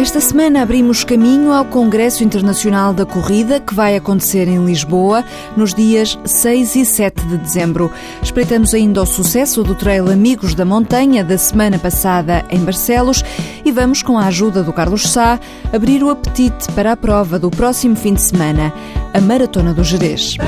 Esta semana abrimos caminho ao Congresso Internacional da Corrida, que vai acontecer em Lisboa nos dias 6 e 7 de dezembro. Espreitamos ainda o sucesso do Trail Amigos da Montanha da semana passada em Barcelos e vamos, com a ajuda do Carlos Sá, abrir o apetite para a prova do próximo fim de semana, a Maratona do Jerez.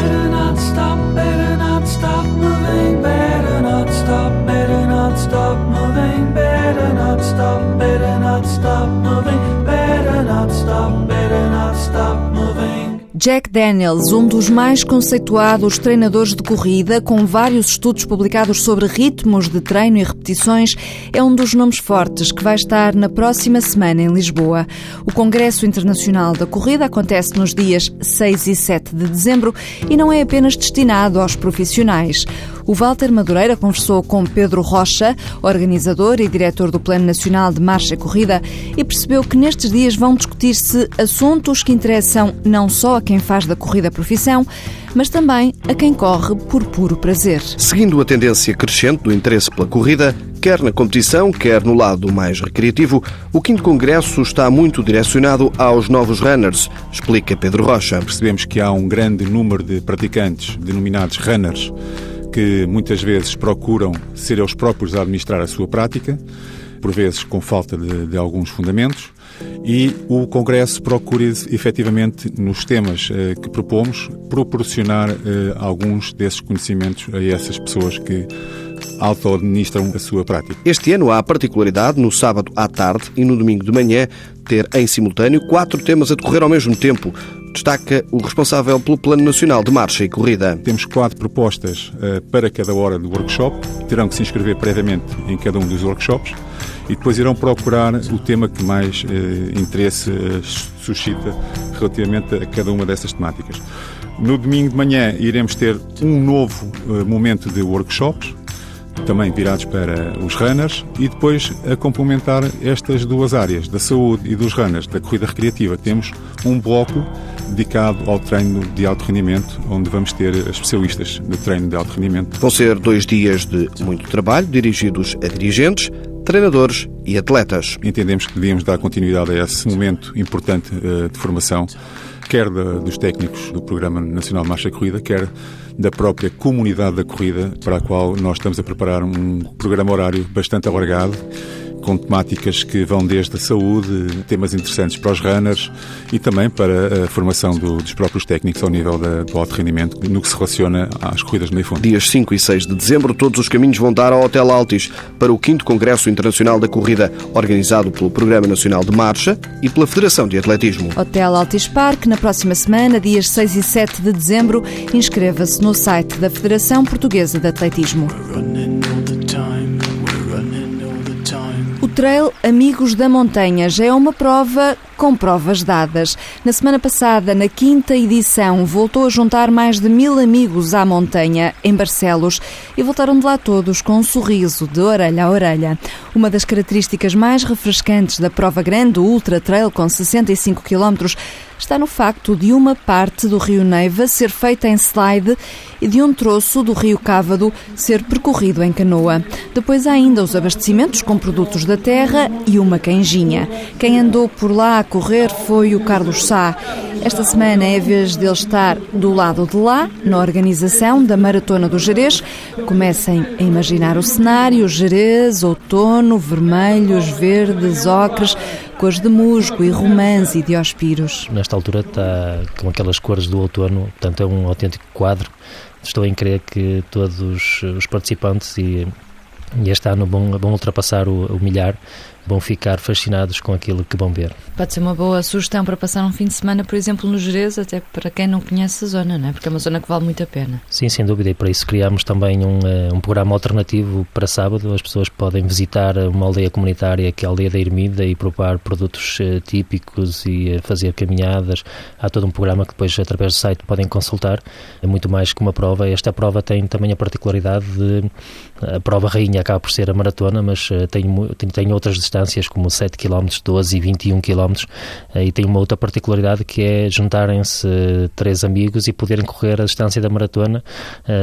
Jack Daniels, um dos mais conceituados treinadores de corrida, com vários estudos publicados sobre ritmos de treino e repetições, é um dos nomes fortes que vai estar na próxima semana em Lisboa. O Congresso Internacional da Corrida acontece nos dias 6 e 7 de dezembro e não é apenas destinado aos profissionais. O Walter Madureira conversou com Pedro Rocha, organizador e diretor do Plano Nacional de Marcha e Corrida, e percebeu que nestes dias vão discutir-se assuntos que interessam não só a quem faz da corrida profissão, mas também a quem corre por puro prazer. Seguindo a tendência crescente do interesse pela corrida, quer na competição, quer no lado mais recreativo, o 5 Congresso está muito direcionado aos novos runners, explica Pedro Rocha. Percebemos que há um grande número de praticantes denominados runners que muitas vezes procuram ser eles próprios a administrar a sua prática, por vezes com falta de, de alguns fundamentos, e o Congresso procura efetivamente, nos temas eh, que propomos, proporcionar eh, alguns desses conhecimentos a essas pessoas que auto-administram a sua prática. Este ano há a particularidade, no sábado à tarde e no domingo de manhã, ter em simultâneo quatro temas a decorrer ao mesmo tempo. Destaca o responsável pelo Plano Nacional de Marcha e Corrida. Temos quatro propostas uh, para cada hora do workshop. Terão que se inscrever previamente em cada um dos workshops e depois irão procurar o tema que mais uh, interesse uh, suscita relativamente a cada uma dessas temáticas. No domingo de manhã iremos ter um novo momento de workshops também virados para os runners e depois a complementar estas duas áreas, da saúde e dos runners, da corrida recreativa, temos um bloco dedicado ao treino de alto rendimento, onde vamos ter especialistas no treino de alto rendimento. Vão ser dois dias de muito trabalho, dirigidos a dirigentes, treinadores e atletas. Entendemos que devíamos dar continuidade a esse momento importante uh, de formação, quer dos técnicos do Programa Nacional de Marcha e Corrida, quer da própria comunidade da corrida, para a qual nós estamos a preparar um programa horário bastante alargado com temáticas que vão desde a saúde, temas interessantes para os runners e também para a formação do, dos próprios técnicos ao nível da, do alto rendimento, no que se relaciona às corridas de meio fundo. Dias 5 e 6 de dezembro, todos os caminhos vão dar ao Hotel Altis para o 5 Congresso Internacional da Corrida, organizado pelo Programa Nacional de Marcha e pela Federação de Atletismo. Hotel Altis Park, na próxima semana, dias 6 e 7 de dezembro, inscreva-se no site da Federação Portuguesa de Atletismo. Trail Amigos da Montanha já é uma prova com provas dadas. Na semana passada, na quinta edição, voltou a juntar mais de mil amigos à montanha, em Barcelos, e voltaram de lá todos com um sorriso de orelha a orelha. Uma das características mais refrescantes da prova grande, o Ultra Trail, com 65 km, está no facto de uma parte do Rio Neiva ser feita em slide e de um troço do Rio Cávado ser percorrido em canoa. Depois há ainda os abastecimentos com produtos da terra e uma canjinha. Quem andou por lá a correr foi o Carlos Sá. Esta semana é a vez dele estar do lado de lá, na organização da Maratona do Jerez. Comecem a imaginar o cenário: Jerez, outono, vermelhos, verdes, ocres, cores de musgo e romãs e diospiros. Nesta altura está com aquelas cores do outono, portanto é um autêntico quadro. Estou em crer que todos os participantes e, e este ano vão, vão ultrapassar o, o milhar vão ficar fascinados com aquilo que vão ver. Pode ser uma boa sugestão para passar um fim de semana, por exemplo, no Jerez, até para quem não conhece a zona, não é? porque é uma zona que vale muito a pena. Sim, sem dúvida, e para isso criámos também um, eh, um programa alternativo para sábado. As pessoas podem visitar uma aldeia comunitária, que é a aldeia da Ermida, e provar produtos uh, típicos e uh, fazer caminhadas. Há todo um programa que depois, através do site, podem consultar. É muito mais que uma prova. Esta prova tem também a particularidade de. A prova rainha acaba por ser a maratona, mas tem, tem, tem outras distâncias como 7 km, 12 e 21 km e tem uma outra particularidade que é juntarem-se três amigos e poderem correr a distância da maratona,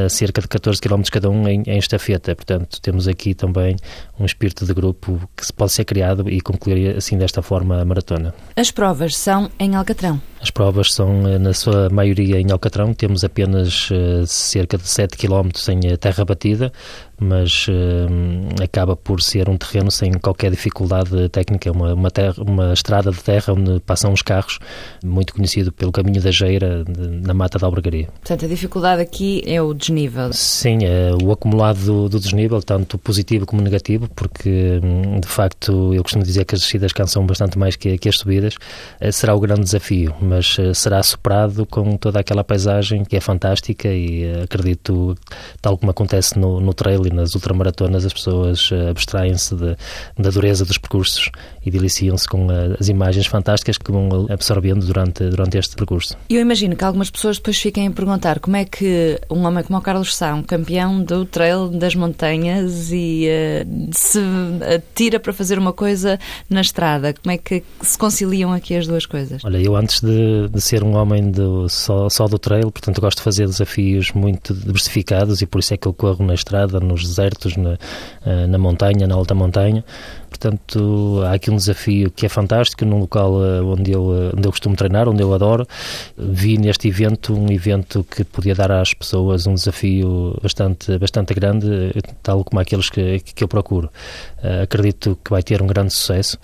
cerca de 14 km cada um em, em estafeta. Portanto, temos aqui também um espírito de grupo que pode ser criado e concluir assim desta forma a maratona. As provas são em Alcatrão? As provas são, eh, na sua maioria, em Alcatrão. Temos apenas cerca de 7 km em terra batida, mas uh, acaba por ser um terreno sem qualquer dificuldade técnica. É uma, uma, terra, uma, estrada de terra onde passam os carros, muito conhecido pelo caminho da Geira, de, na Mata da Albergaria. Portanto, a dificuldade aqui é o desnível? Sim, é o acumulado do, do desnível, tanto positivo como negativo, porque, de facto, eu costumo dizer que as descidas cansam bastante mais que, que as subidas. Será o grande desafio mas eh, será superado com toda aquela paisagem que é fantástica e eh, acredito, tal como acontece no, no trail e nas ultramaratonas, as pessoas eh, abstraem-se da dureza dos percursos e deliciam-se com as imagens fantásticas que vão absorvendo durante, durante este percurso. Eu imagino que algumas pessoas depois fiquem a perguntar como é que um homem como o Carlos Sá, um campeão do trail das montanhas e uh, se tira para fazer uma coisa na estrada, como é que se conciliam aqui as duas coisas? Olha, eu antes de de, ser um homem do, só, só do trail, portanto gosto de fazer desafios muito diversificados e por isso é que eu corro na estrada, nos desertos, na, eh, na montanha, na alta montanha. Portanto, há aqui um desafio que é fantástico num local eh, onde eu, eh, onde eu costumo treinar, onde eu adoro. Vi neste evento um evento que podia dar às pessoas um desafio bastante, bastante grande, tal como aqueles que, que eu procuro. Acredito que vai ter um grande sucesso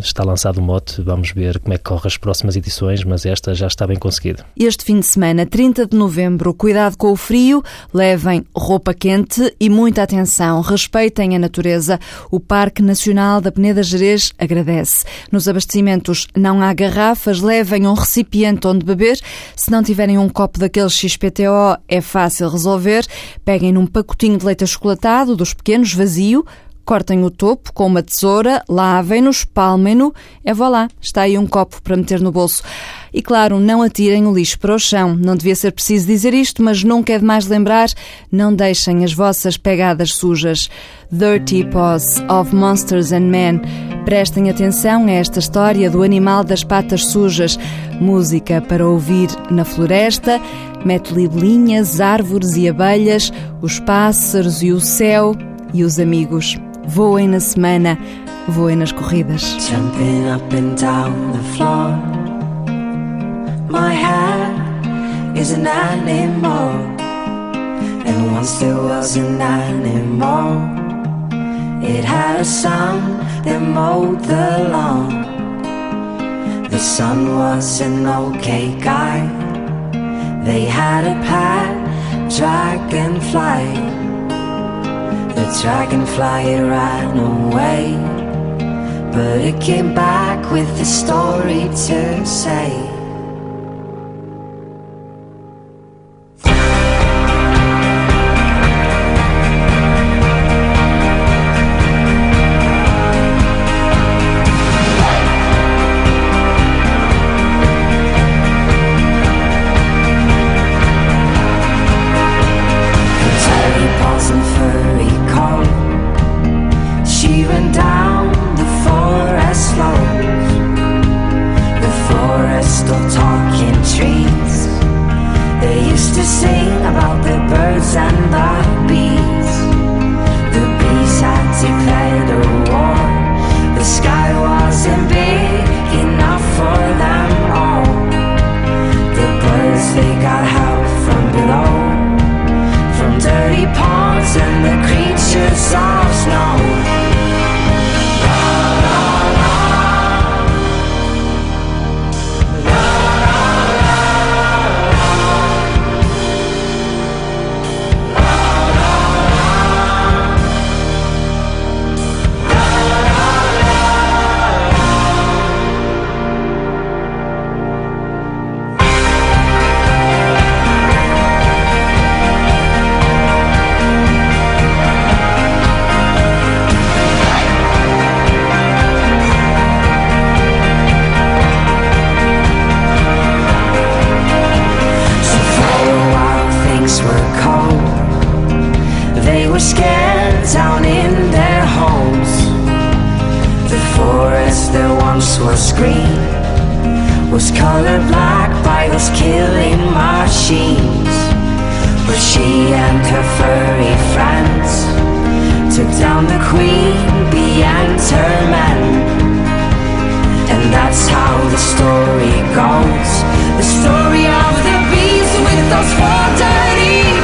está lançado o mote, vamos ver como é que corre as próximas edições, mas esta já está bem conseguida. Este fim de semana, 30 de novembro, cuidado com o frio, levem roupa quente e muita atenção, respeitem a natureza. O Parque Nacional da Peneda Gerês agradece. Nos abastecimentos não há garrafas, levem um recipiente onde beber. Se não tiverem um copo daqueles XPTO, é fácil resolver. Peguem num pacotinho de leite achocolatado, dos pequenos, vazio, Cortem o topo com uma tesoura, lavem-no, espalmem-no. É voilà, está aí um copo para meter no bolso. E claro, não atirem o lixo para o chão. Não devia ser preciso dizer isto, mas nunca é demais lembrar: não deixem as vossas pegadas sujas. Dirty Paws of Monsters and Men. Prestem atenção a esta história do animal das patas sujas. Música para ouvir na floresta. Mete libelinhas, árvores e abelhas, os pássaros e o céu e os amigos. Voem na semana, voem nas corridas. Jumping up and down the floor. My hair is an animal. And once there was an animal. It had a son that mowed the lawn. The son was an okay guy. They had a pet dragonfly. The dragonfly ran away, but it came back with a story to say. colored like rivals killing machines. But she and her furry friends took down the queen behind her men. And that's how the story goes. The story of the beast with those four dirty